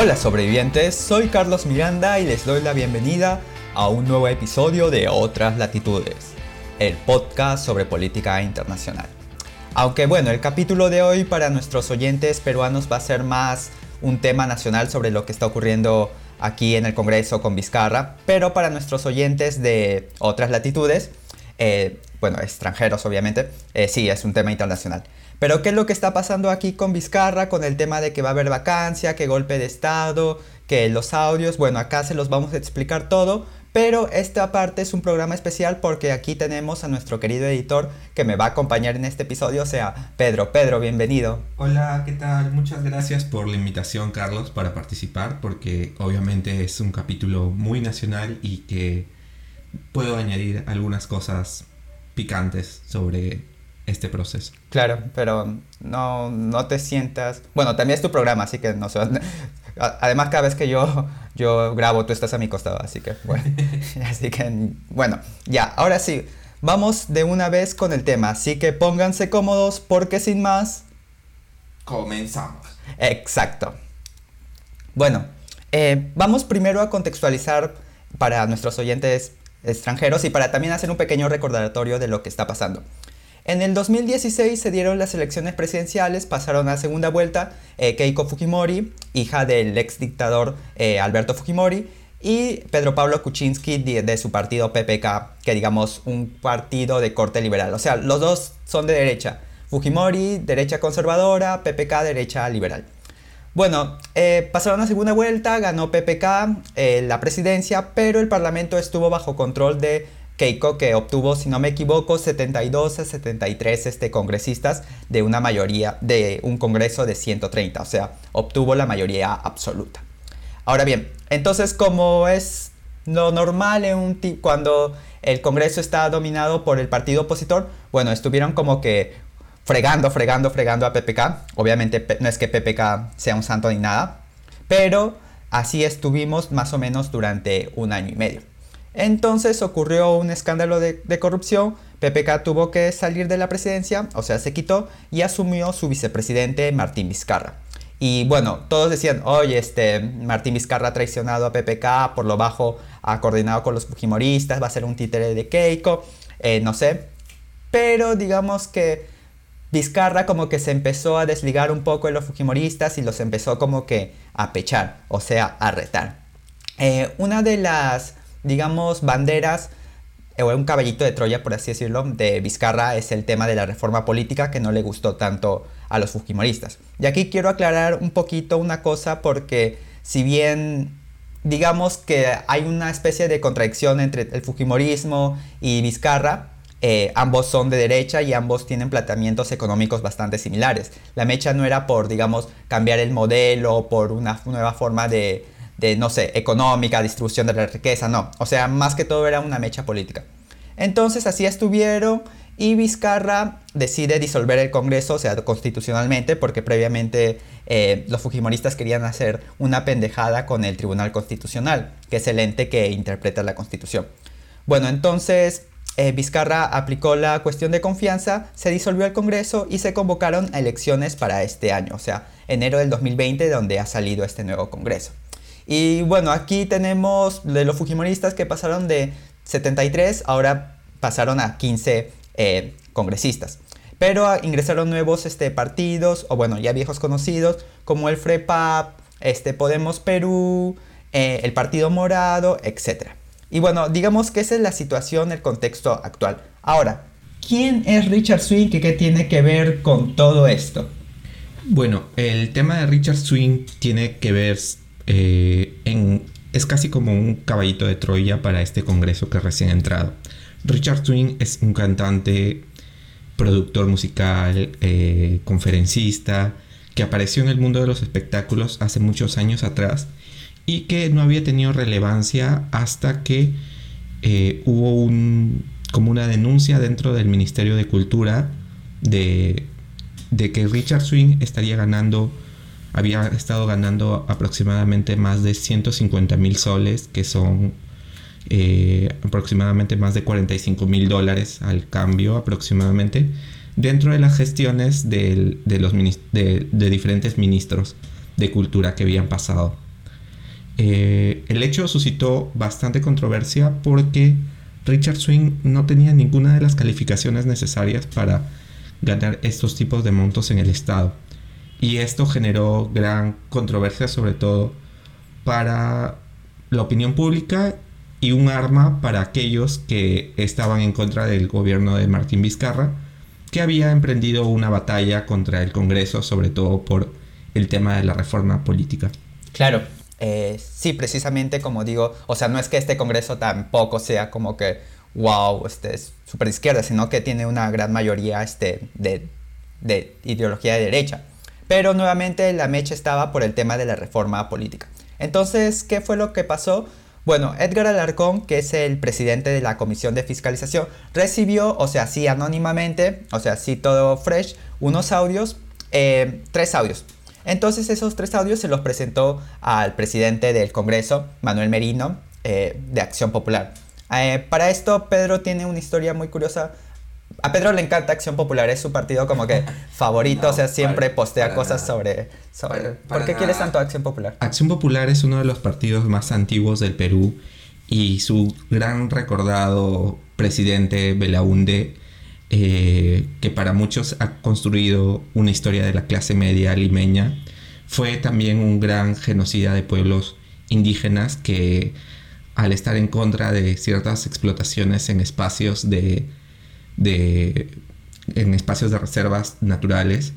Hola sobrevivientes, soy Carlos Miranda y les doy la bienvenida a un nuevo episodio de Otras Latitudes, el podcast sobre política internacional. Aunque bueno, el capítulo de hoy para nuestros oyentes peruanos va a ser más un tema nacional sobre lo que está ocurriendo aquí en el Congreso con Vizcarra, pero para nuestros oyentes de otras latitudes, eh, bueno, extranjeros obviamente, eh, sí, es un tema internacional. Pero ¿qué es lo que está pasando aquí con Vizcarra, con el tema de que va a haber vacancia, que golpe de Estado, que los audios? Bueno, acá se los vamos a explicar todo, pero esta parte es un programa especial porque aquí tenemos a nuestro querido editor que me va a acompañar en este episodio, o sea, Pedro. Pedro, bienvenido. Hola, ¿qué tal? Muchas gracias por la invitación, Carlos, para participar, porque obviamente es un capítulo muy nacional y que puedo añadir algunas cosas picantes sobre este proceso. Claro, pero no, no te sientas... Bueno, también es tu programa, así que no sé. Además, cada vez que yo, yo grabo, tú estás a mi costado, así que bueno. así que, bueno, ya, ahora sí, vamos de una vez con el tema. Así que pónganse cómodos porque sin más... Comenzamos. Exacto. Bueno, eh, vamos primero a contextualizar para nuestros oyentes extranjeros y para también hacer un pequeño recordatorio de lo que está pasando. En el 2016 se dieron las elecciones presidenciales, pasaron a segunda vuelta eh, Keiko Fujimori, hija del ex dictador eh, Alberto Fujimori, y Pedro Pablo Kuczynski de, su partido PPK, que digamos un partido de corte liberal. O sea, los dos son de derecha. Fujimori, derecha conservadora, PPK, derecha liberal. Bueno, eh, pasaron a segunda vuelta, ganó PPK la presidencia, pero el parlamento estuvo bajo control de Keiko, que obtuvo, si no me equivoco, 72 a 73 este, congresistas de una mayoría, de un congreso de 130, o sea, obtuvo la mayoría absoluta. Ahora bien, entonces como es lo normal en un cuando el congreso está dominado por el partido opositor, bueno, estuvieron como que fregando, fregando, fregando a PPK. Obviamente no es que PPK sea un santo ni nada, pero así estuvimos más o menos durante un año y medio. Entonces ocurrió un escándalo de, corrupción, PPK tuvo que salir de la presidencia, o sea, se quitó y asumió su vicepresidente Martín Vizcarra. Y bueno, todos decían, oye, este, Martín Vizcarra ha traicionado a PPK, por lo bajo ha coordinado con los fujimoristas, va a ser un títere de Keiko, eh, no sé. Pero digamos que Vizcarra como que se empezó a desligar un poco de los fujimoristas y los empezó como que a pechar, o sea, a retar. Eh, una de las digamos, banderas o un caballito de Troya, por así decirlo, de Vizcarra es el tema de la reforma política que no le gustó tanto a los fujimoristas. Y aquí quiero aclarar un poquito una cosa porque si bien digamos que hay una especie de contradicción entre el fujimorismo y Vizcarra, eh, ambos son de derecha y ambos tienen planteamientos económicos bastante similares. La mecha no era por, digamos, cambiar el modelo, por una nueva forma de, de, no sé, económica, distribución de la riqueza, no. O sea, más que todo era una mecha política. Entonces así estuvieron y Vizcarra decide disolver el Congreso, o sea, constitucionalmente, porque previamente eh, los fujimoristas querían hacer una pendejada con el Tribunal Constitucional, que es el ente que interpreta la Constitución. Bueno, entonces eh, Vizcarra aplicó la cuestión de confianza, se disolvió el Congreso y se convocaron elecciones para este año, o sea, enero del 2020, donde ha salido este nuevo Congreso. Y bueno, aquí tenemos de los Fujimoristas que pasaron de 73, ahora pasaron a 15 eh, congresistas. Pero ingresaron nuevos este, partidos, o bueno, ya viejos conocidos, como el FREPAP, este, Podemos Perú, eh, el Partido Morado, etc. Y bueno, digamos que esa es la situación, el contexto actual. Ahora, ¿quién es Richard Swing y qué tiene que ver con todo esto? Bueno, el tema de Richard Swing tiene que ver eh, es casi como un caballito de Troya para este congreso que recién ha entrado. Richard Swing es un cantante, productor musical, eh, conferencista, que apareció en el mundo de los espectáculos hace muchos años atrás y que no había tenido relevancia hasta que eh, hubo un, como una denuncia dentro del Ministerio de Cultura de, de que Richard Swing estaría ganando había estado ganando aproximadamente más de 150 mil soles, que son eh, aproximadamente más de 45 mil dólares al cambio aproximadamente, dentro de las gestiones de, de, diferentes ministros de cultura que habían pasado Eh, el hecho suscitó bastante controversia porque Richard Swing no tenía ninguna de las calificaciones necesarias para ganar estos tipos de montos en el Estado. Y esto generó gran controversia, sobre todo para la opinión pública y un arma para aquellos que estaban en contra del gobierno de Martín Vizcarra, que había emprendido una batalla contra el Congreso, sobre todo por el tema de la reforma política. Claro, eh, sí, precisamente como digo, o sea, no es que este Congreso tampoco sea como que, wow, este es súper izquierda, sino que tiene una gran mayoría este, de, de ideología de derecha. Pero nuevamente la mecha estaba por el tema de la reforma política. Entonces, ¿qué fue lo que pasó? Bueno, Edgar Alarcón, que es el presidente de la Comisión de Fiscalización, recibió, o sea, sí anónimamente, o sea, sí todo fresh, unos audios, eh, tres audios. Entonces esos tres audios se los presentó al presidente del Congreso, Manuel Merino, eh, de Acción Popular. Eh, para esto, Pedro tiene una historia muy curiosa a Pedro le encanta Acción Popular, es su partido como que favorito, o sea, siempre postea cosas sobre... ¿Por qué quieres tanto Acción Popular? Acción Popular es uno de los partidos más antiguos del Perú y su gran recordado presidente Belaunde, eh, que para muchos ha construido una historia de la clase media limeña, fue también un gran genocida de pueblos indígenas que al estar en contra de ciertas explotaciones en espacios de de, en espacios de reservas naturales,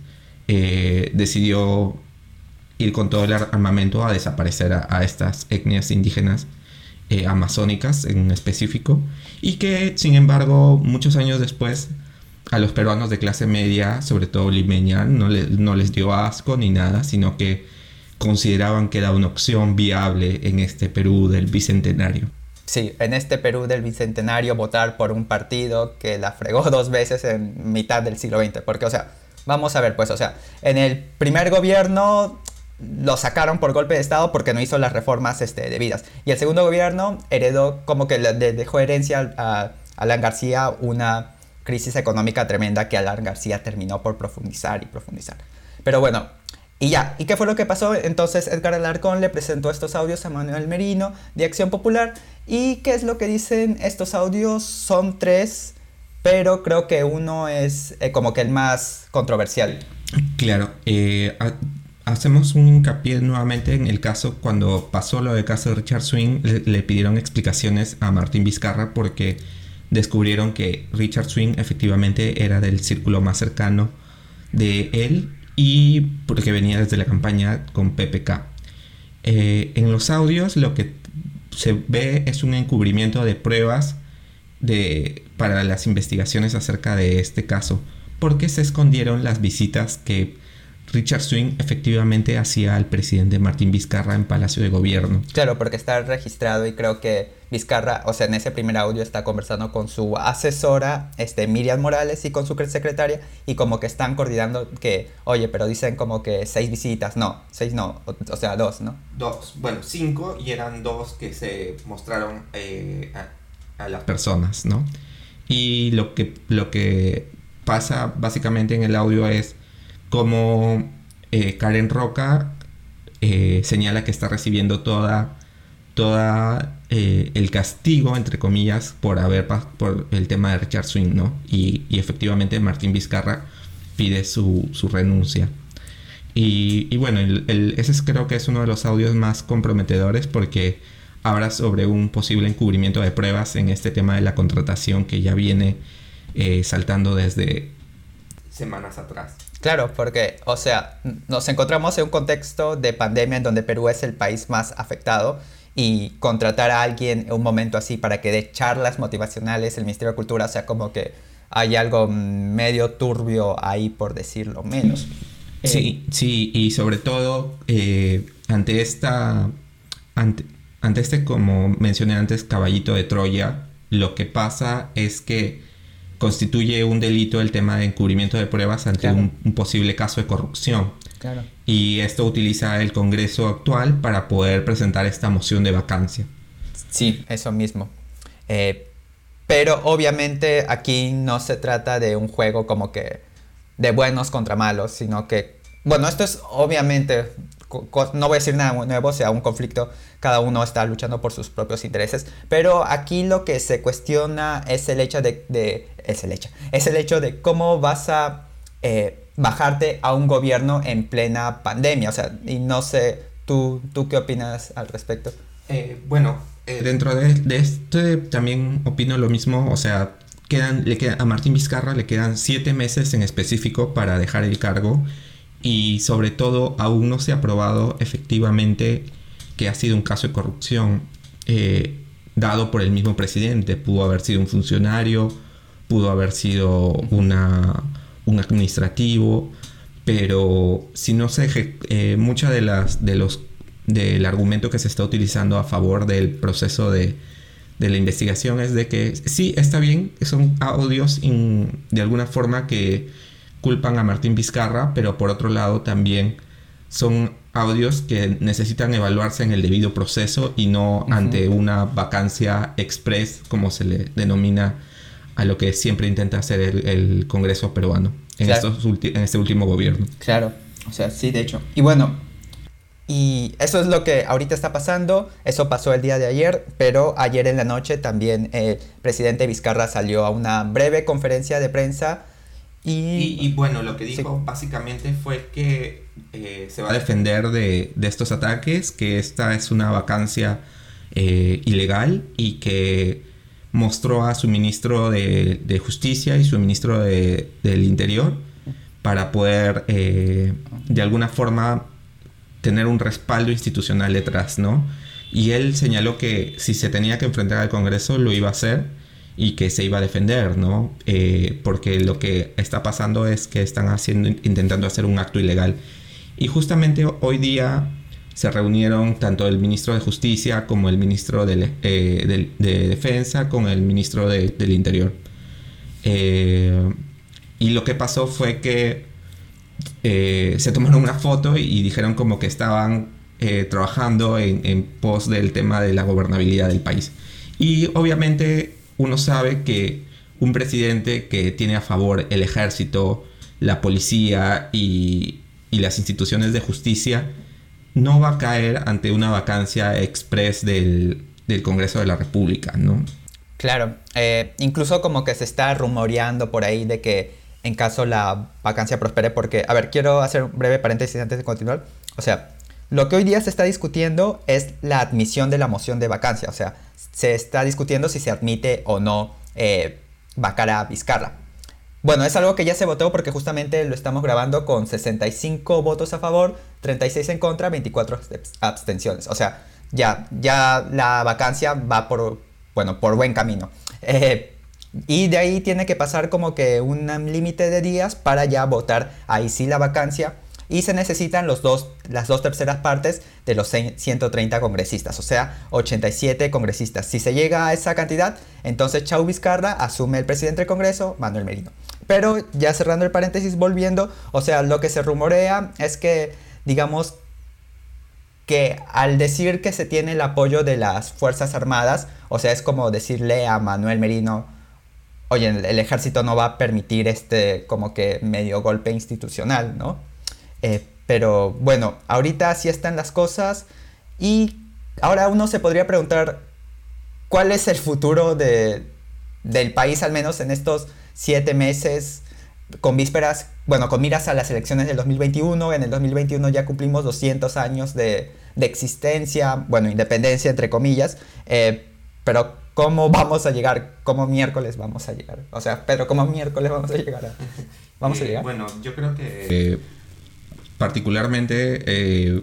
eh, decidió ir con todo el armamento a desaparecer a, estas etnias indígenas eh, amazónicas en específico y que sin embargo muchos años después a los peruanos de clase media, sobre todo limeña, no, no les dio asco ni nada, sino que consideraban que era una opción viable en este Perú del Bicentenario. Sí, en este Perú del Bicentenario votar por un partido que la fregó dos veces en mitad del siglo XX. Porque, o sea, vamos a ver, pues, o sea, en el primer gobierno lo sacaron por golpe de Estado porque no hizo las reformas este, debidas. Y el segundo gobierno heredó, como que le dejó herencia a Alan García una crisis económica tremenda que Alan García terminó por profundizar y profundizar. Pero bueno, y ya, ¿y qué fue lo que pasó? Entonces Edgar Alarcón le presentó estos audios a Manuel Merino de Acción Popular. ¿Y qué es lo que dicen estos audios? Son tres, pero creo que uno es eh, como que el más controversial. Claro, eh, hacemos un hincapié nuevamente en el caso cuando pasó lo del caso de Richard Swing, le, pidieron explicaciones a Martín Vizcarra porque descubrieron que Richard Swing efectivamente era del círculo más cercano de él y porque venía desde la campaña con PPK. Eh, en los audios lo que se ve es un encubrimiento de pruebas para las investigaciones acerca de este caso, porque se escondieron las visitas que Richard Swing efectivamente hacía al presidente Martín Vizcarra en Palacio de Gobierno. Claro, porque está registrado y creo que Vizcarra, o sea, en ese primer audio está conversando con su asesora, este, Miriam Morales, y con su secretaria, y como que están coordinando que, oye, pero dicen como que seis visitas, no, seis no, o, sea, dos, ¿no? Dos, bueno, cinco, y eran dos que se mostraron eh, a, a las personas, ¿no? Y lo que, lo que pasa básicamente en el audio es como eh, Karen Roca eh, señala que está recibiendo toda, toda eh, el castigo, entre comillas, por haber por el tema de Richard Swing, ¿no? Y, efectivamente Martín Vizcarra pide su, renuncia. Y, bueno, ese creo que es uno de los audios más comprometedores porque habla sobre un posible encubrimiento de pruebas en este tema de la contratación que ya viene saltando desde semanas atrás. Claro, porque, o sea, nos encontramos en un contexto de pandemia en donde Perú es el país más afectado y contratar a alguien en un momento así para que dé charlas motivacionales, el Ministerio de Cultura, o sea, como que hay algo medio turbio ahí, por decirlo menos. Sí, sí, y sobre todo eh, ante esta, ante, ante este, como mencioné antes, caballito de Troya, lo que pasa es que constituye un delito el tema de encubrimiento de pruebas ante un, posible caso de corrupción. Y esto utiliza el Congreso actual para poder presentar esta moción de vacancia. Sí, eso mismo. Eh, pero obviamente aquí no se trata de un juego como que de buenos contra malos, sino que, bueno, esto es obviamente no voy a decir nada nuevo, sea, un conflicto, cada uno está luchando por sus propios intereses, pero aquí lo que se cuestiona es el hecho de, es el hecho, es el hecho de cómo vas a eh, bajarte a un gobierno en plena pandemia, o sea, y no sé, ¿tú, tú qué opinas al respecto? Eh, bueno, eh, dentro de, de este también opino lo mismo, o sea, quedan, le queda, a Martín Vizcarra le quedan siete meses en específico para dejar el cargo y sobre todo aún no se ha probado efectivamente que ha sido un caso de corrupción eh, dado por el mismo presidente. Pudo haber sido un funcionario, pudo haber sido una, un administrativo, pero si no se eh, mucha de las de los del argumento que se está utilizando a favor del proceso de, de la investigación es de que sí está bien, son audios de alguna forma que culpan a Martín Vizcarra, pero por otro lado también son audios que necesitan evaluarse en el debido proceso y no ante una vacancia express, como se le denomina a lo que siempre intenta hacer el, Congreso peruano en, estos en este último gobierno. Claro, o sea, sí, de hecho. Y bueno, y eso es lo que ahorita está pasando, eso pasó el día de ayer, pero ayer en la noche también el presidente Vizcarra salió a una breve conferencia de prensa y, bueno, lo que dijo básicamente fue que eh, se va a defender de, estos ataques, que esta es una vacancia eh, ilegal y que mostró a su ministro de, Justicia y su ministro de, del Interior para poder eh, de alguna forma tener un respaldo institucional detrás, ¿no? Y él señaló que si se tenía que enfrentar al Congreso lo iba a hacer y que se iba a defender, ¿no? Eh, porque lo que está pasando es que están haciendo, intentando hacer un acto ilegal. Y justamente hoy día se reunieron tanto el ministro de Justicia como el ministro de, eh, Defensa con el ministro del Interior. Eh, y lo que pasó fue que se tomaron una foto y, dijeron como que estaban trabajando en, en pos del tema de la gobernabilidad del país. Y obviamente uno sabe que un presidente que tiene a favor el ejército, la policía y, las instituciones de justicia no va a caer ante una vacancia express del, Congreso de la República, ¿no? Claro, eh, incluso como que se está rumoreando por ahí de que en caso la vacancia prospere, porque, a ver, quiero hacer un breve paréntesis antes de continuar. O sea, lo que hoy día se está discutiendo es la admisión de la moción de vacancia, o sea, se está discutiendo si se admite o no eh, a Vizcarra. Bueno, es algo que ya se votó porque justamente lo estamos grabando con 65 votos a favor, 36 en contra, 24 abstenciones. O sea, ya, ya la vacancia va por, bueno, por buen camino. Eh, y de ahí tiene que pasar como que un límite de días para ya votar ahí sí la vacancia y se necesitan los dos, las dos terceras partes de los 130 congresistas, o sea, 87 congresistas. Si se llega a esa cantidad, entonces Chau Vizcarra asume el presidente del Congreso, Manuel Merino. Pero ya cerrando el paréntesis, volviendo, o sea, lo que se rumorea es que, digamos, que al decir que se tiene el apoyo de las Fuerzas Armadas, o sea, es como decirle a Manuel Merino, oye, el ejército no va a permitir este como que medio golpe institucional, ¿no? Eh, pero bueno, ahorita así están las cosas y ahora uno se podría preguntar cuál es el futuro de, del país, al menos en estos siete meses, con vísperas, bueno, con miras a las elecciones del 2021. En el 2021 ya cumplimos 200 años de, de existencia, bueno, independencia entre comillas, eh, pero ¿cómo vamos a llegar? ¿Cómo miércoles vamos a llegar? O sea, Pedro, ¿cómo miércoles vamos a llegar? ¿Vamos a eh, llegar? Bueno, yo creo que particularmente eh,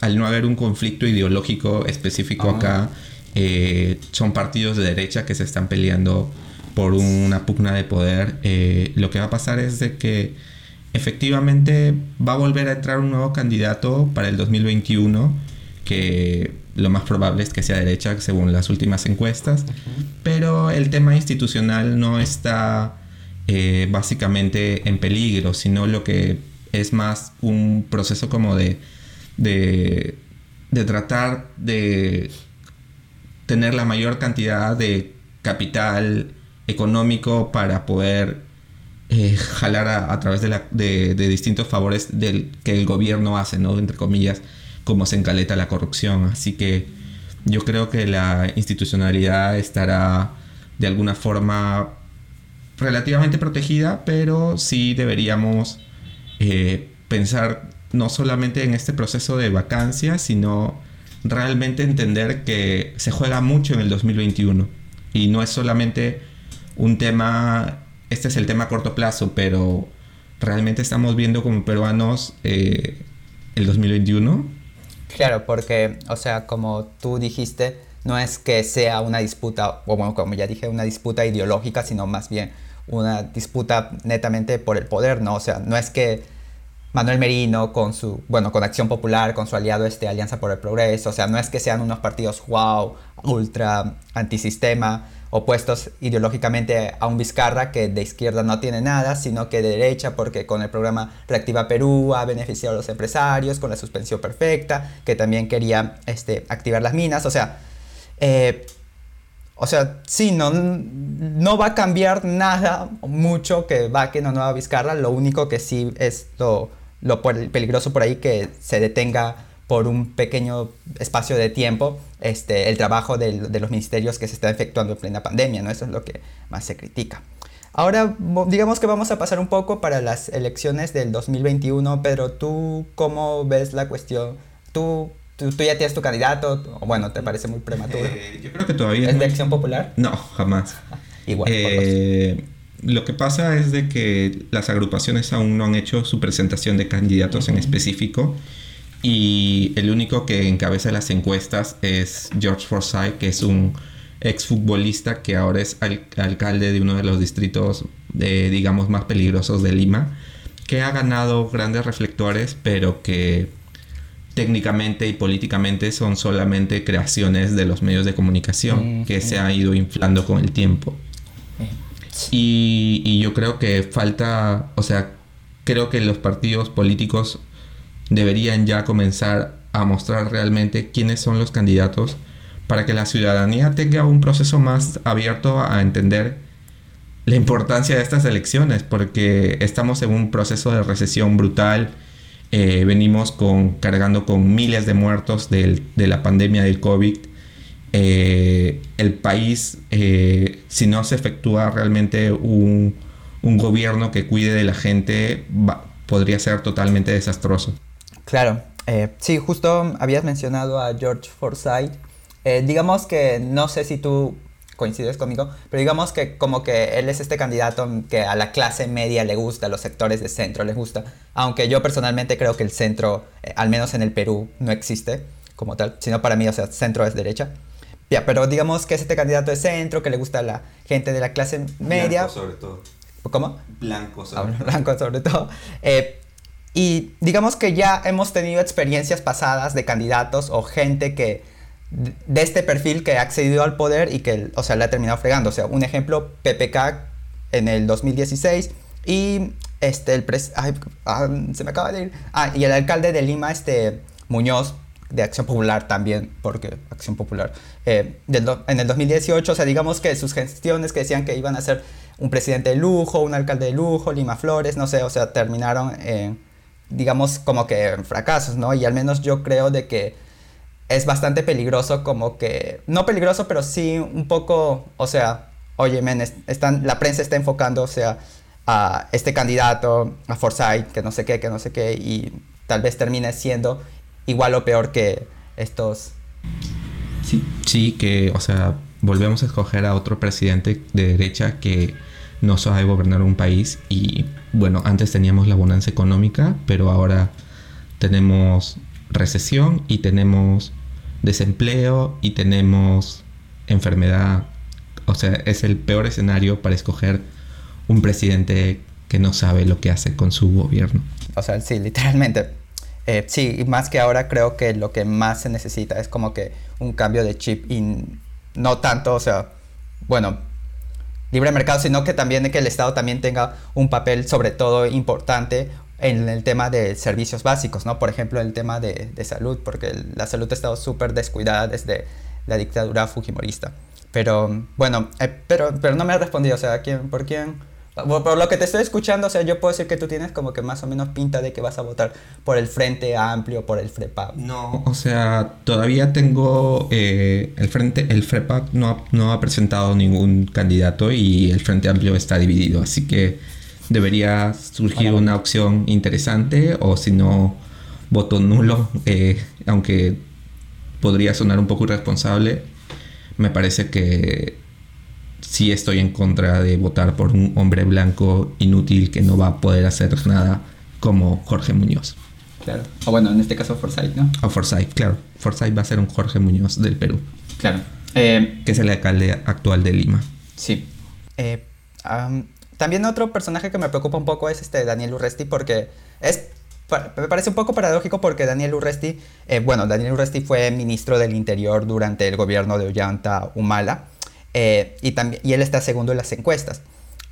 al no haber un conflicto ideológico específico acá, eh, son partidos de derecha que se están peleando por una pugna de poder. Eh, lo que va a pasar es de que efectivamente va a volver a entrar un nuevo candidato para el 2021 que lo más probable es que sea derecha según las últimas encuestas, pero el tema institucional no está básicamente en peligro, sino lo que es más un proceso como de, de, tratar de tener la mayor cantidad de capital económico para poder eh, jalar a, través de, distintos favores que el gobierno hace, ¿no? Entre comillas. cómo se encaleta la corrupción. Así que yo creo que la institucionalidad estará de alguna forma relativamente protegida, pero sí deberíamos eh, pensar no solamente en este proceso de vacancia, sino realmente entender que se juega mucho en el 2021 y no es solamente un tema, este es el tema a corto plazo, pero realmente estamos viendo como peruanos eh, el 2021. Claro, porque, o sea, como tú dijiste, no es que sea una disputa, o bueno, como ya dije, una disputa ideológica, sino más bien una disputa netamente por el poder, ¿no? O sea, no es que Manuel Merino con su, bueno, con Acción Popular, con su aliado este Alianza por el Progreso, o sea, no es que sean unos partidos wow, ultra antisistema, opuestos ideológicamente a un Vizcarra que de izquierda no tiene nada, sino que de derecha porque con el programa Reactiva Perú ha beneficiado a los empresarios con la suspensión perfecta, que también quería este, activar las minas, o sea, eh, o sea, sí, no, no va a cambiar nada mucho que va que no Vizcarra, lo único que sí es lo, lo peligroso por ahí que se detenga por un pequeño espacio de tiempo este, el trabajo de, de los ministerios que se está efectuando en plena pandemia, ¿no? Eso es lo que más se critica. Ahora, digamos que vamos a pasar un poco para las elecciones del 2021. Pedro, ¿tú cómo ves la cuestión? ¿Tú ¿Tú, ya tienes tu candidato? O bueno, ¿te parece muy prematuro? Eh, yo creo que todavía... ¿Es de Acción Popular? No, jamás. Igual. Eh, lo que pasa es de que las agrupaciones aún no han hecho su presentación de candidatos en específico y el único que encabeza las encuestas es George Forsyth, que es un exfutbolista que ahora es alcalde de uno de los distritos, eh, digamos, más peligrosos de Lima, que ha ganado grandes reflectores, pero que técnicamente y políticamente son solamente creaciones de los medios de comunicación que se ha ido inflando con el tiempo. Y, yo creo que falta, o sea, creo que los partidos políticos deberían ya comenzar a mostrar realmente quiénes son los candidatos para que la ciudadanía tenga un proceso más abierto a entender la importancia de estas elecciones, porque estamos en un proceso de recesión brutal, eh, venimos con, cargando con miles de muertos de la pandemia del COVID. Eh, el país, eh, si no se efectúa realmente un, gobierno que cuide de la gente, podría ser totalmente desastroso. Claro, sí, justo habías mencionado a George Forsyth. digamos que no sé si tú coincides conmigo, pero digamos que como que él es este candidato que a la clase media le gusta, a los sectores de centro les gusta, aunque yo personalmente creo que el centro, eh, al menos en el Perú, no existe como tal, sino para mí, o sea, centro es derecha. Ya, pero digamos que es este candidato de centro, que le gusta a la gente de la clase media. Blanco sobre todo. ¿Cómo? Blanco sobre todo. Blanco sobre todo. Eh, y digamos que ya hemos tenido experiencias pasadas de candidatos o gente que de este perfil que ha accedido al poder y que, o sea, le ha terminado fregando. O sea, un ejemplo, PPK en el 2016 y este, el pres ah, se me acaba de ir. Ah, y el alcalde de Lima, este, Muñoz, de Acción Popular también, porque Acción Popular, eh, en el 2018, o sea, digamos que sus gestiones que decían que iban a ser un presidente de lujo, un alcalde de lujo, Lima Flores, no sé, o sea, terminaron, digamos, como que en fracasos, ¿no? Y al menos yo creo de que es bastante peligroso, como que, no peligroso, pero sí un poco, o sea, oye, men, están, la prensa está enfocando, o sea, a este candidato, a Forsyth, que no sé qué, que no sé qué, y tal vez termine siendo igual o peor que estos. Sí, sí, que, o sea, volvemos a escoger a otro presidente de derecha que no sabe gobernar un país y, bueno, antes teníamos la bonanza económica, pero ahora tenemos recesión y tenemos desempleo y tenemos enfermedad. O sea, es el peor escenario para escoger un presidente que no sabe lo que hace con su gobierno. O sea, sí, literalmente. Eh, sí, y más que ahora creo que lo que más se necesita es como que un cambio de chip y no tanto, o sea, bueno, libre mercado, sino que también que el Estado también tenga un papel sobre todo importante en el tema de servicios básicos, ¿no? Por ejemplo, el tema de, de salud, porque la salud ha estado súper descuidada desde la dictadura fujimorista. Pero bueno, eh, pero, pero no me ha respondido, o sea, ¿quién, ¿por quién Por, lo que te estoy escuchando, o sea, yo puedo decir que tú tienes como que más o menos pinta de que vas a votar por el Frente Amplio, por el FREPAP. No, o sea, todavía tengo eh, el Frente, el FREPAP no ha, no ha presentado ningún candidato y el Frente Amplio está dividido, así que debería surgir una opción interesante o si no, voto nulo, eh, aunque podría sonar un poco irresponsable, me parece que sí estoy en contra de votar por un hombre blanco inútil que no va a poder hacer nada como Jorge Muñoz. Claro. O bueno, en este caso Forsyth, ¿no? O Forsyth, claro. Forsyth va a ser un Jorge Muñoz del Perú. Claro. Eh, que es el alcalde actual de Lima. Sí. Eh, también otro personaje que me preocupa un poco es este Daniel Urresti porque es me parece un poco paradójico porque Daniel Urresti, eh, bueno, Daniel Urresti fue ministro del Interior durante el gobierno de Ollanta Humala eh, y, también, y él está segundo en las encuestas.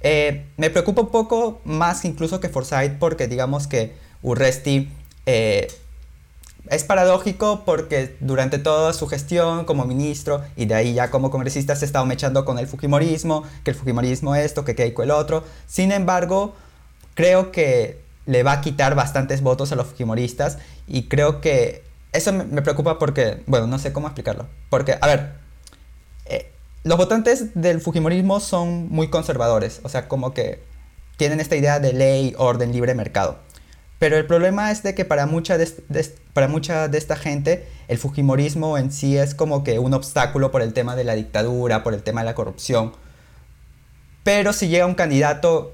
Eh, me preocupa un poco más incluso que Forsyth porque digamos que Urresti es paradójico porque durante toda su gestión como ministro y de ahí ya como congresista se ha estado mechando con el Fujimorismo, que el Fujimorismo esto, que Keiko el otro. Sin embargo, creo que le va a quitar bastantes votos a los Fujimoristas y creo que eso me, preocupa porque, bueno, no sé cómo explicarlo. Porque, a ver, los votantes del Fujimorismo son muy conservadores, o sea, como que tienen esta idea de ley, orden, libre mercado. Pero el problema es de que para mucha de, para mucha de esta gente el Fujimorismo en sí es como que un obstáculo por el tema de la dictadura, por el tema de la corrupción. Pero si llega un candidato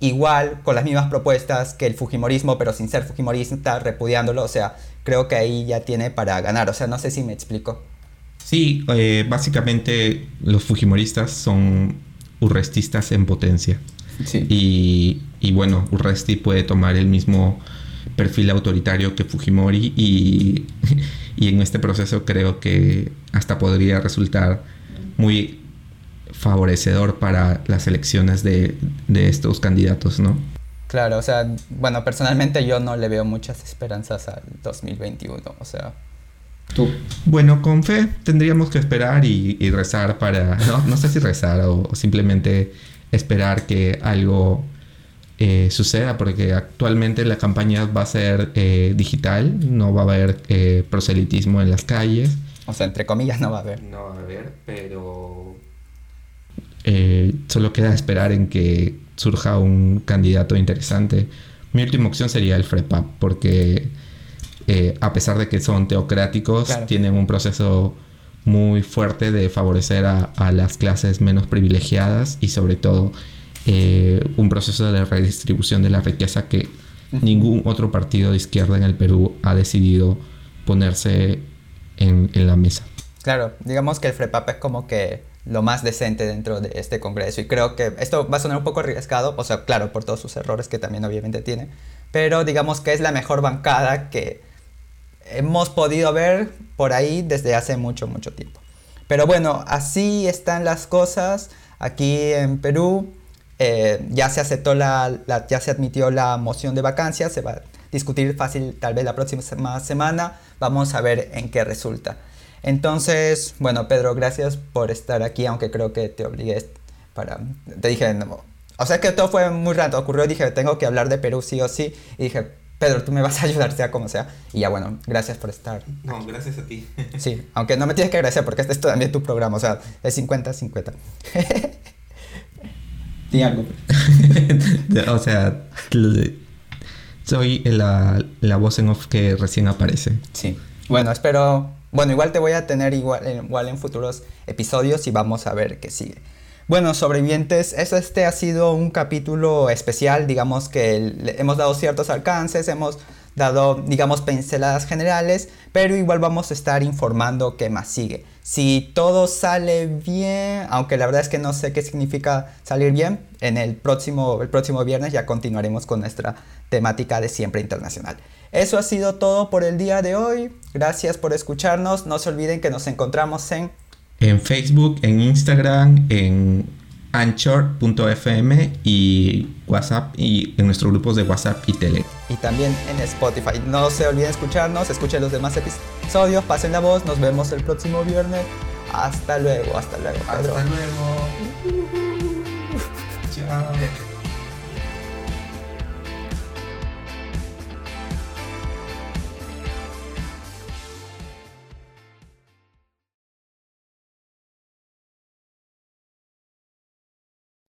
igual, con las mismas propuestas que el Fujimorismo, pero sin ser Fujimorista, repudiándolo, o sea, creo que ahí ya tiene para ganar. O sea, no sé si me explico. Sí, eh, básicamente los Fujimoristas son urrestistas en potencia. Sí. Y, y, bueno, Urresti puede tomar el mismo perfil autoritario que Fujimori y, y, en este proceso creo que hasta podría resultar muy favorecedor para las elecciones de, de estos candidatos, ¿no? Claro, o sea, bueno, personalmente yo no le veo muchas esperanzas al 2021, o sea, bueno, con fe tendríamos que esperar y, rezar para, no, sé si rezar o, simplemente esperar que algo eh, suceda, porque actualmente la campaña va a ser eh, digital, no va a haber eh, proselitismo en las calles. O sea, entre comillas no va a haber. No va a haber, pero solo queda esperar en que surja un candidato interesante. Mi última opción sería el FREPAP, porque eh, a pesar de que son teocráticos, tienen un proceso muy fuerte de favorecer a, las clases menos privilegiadas y sobre todo eh, un proceso de redistribución de la riqueza que ningún otro partido de izquierda en el Perú ha decidido ponerse en, en la mesa. Claro, digamos que el FREPAP es como que lo más decente dentro de este Congreso. Y creo que esto va a sonar un poco arriesgado, o sea, claro, por todos sus errores que también obviamente tiene, pero digamos que es la mejor bancada que hemos podido ver por ahí desde hace mucho, mucho tiempo. Pero bueno, así están las cosas aquí en Perú. Eh, ya se aceptó la, ya se admitió la moción de vacancia, se va a discutir fácil tal vez la próxima semana. Vamos a ver en qué resulta. Entonces, bueno, Pedro, gracias por estar aquí, aunque creo que te obligué para... Te dije, o sea que todo fue muy rato, ocurrió, dije, tengo que hablar de Perú sí o sí, y dije, Pedro, tú me vas a ayudar sea como sea. Y ya bueno, gracias por estar. No, gracias a ti. sí, aunque no me tienes que agradecer porque este es también tu programa, o sea, es 50-50. Di algo. o sea, soy la, la, voz en off que recién aparece. Sí. Bueno, espero... Bueno, igual te voy a tener igual, igual en futuros episodios y vamos a ver qué sigue. Bueno, sobrevivientes, este ha sido un capítulo especial, digamos que hemos dado ciertos alcances, hemos dado, digamos, pinceladas generales, pero igual vamos a estar informando qué más sigue. Si todo sale bien, aunque la verdad es que no sé qué significa salir bien, en el próximo, el próximo viernes ya continuaremos con nuestra temática de siempre internacional. Eso ha sido todo por el día de hoy. Gracias por escucharnos. No se olviden que nos encontramos en en Facebook, en Instagram, en anchor.fm y WhatsApp y en nuestros grupos de WhatsApp y Tele. Y también en Spotify. No se olviden escucharnos, escuchen los demás episodios, pasen la voz, nos vemos el próximo viernes. Hasta luego, hasta luego. Hasta luego. Chao.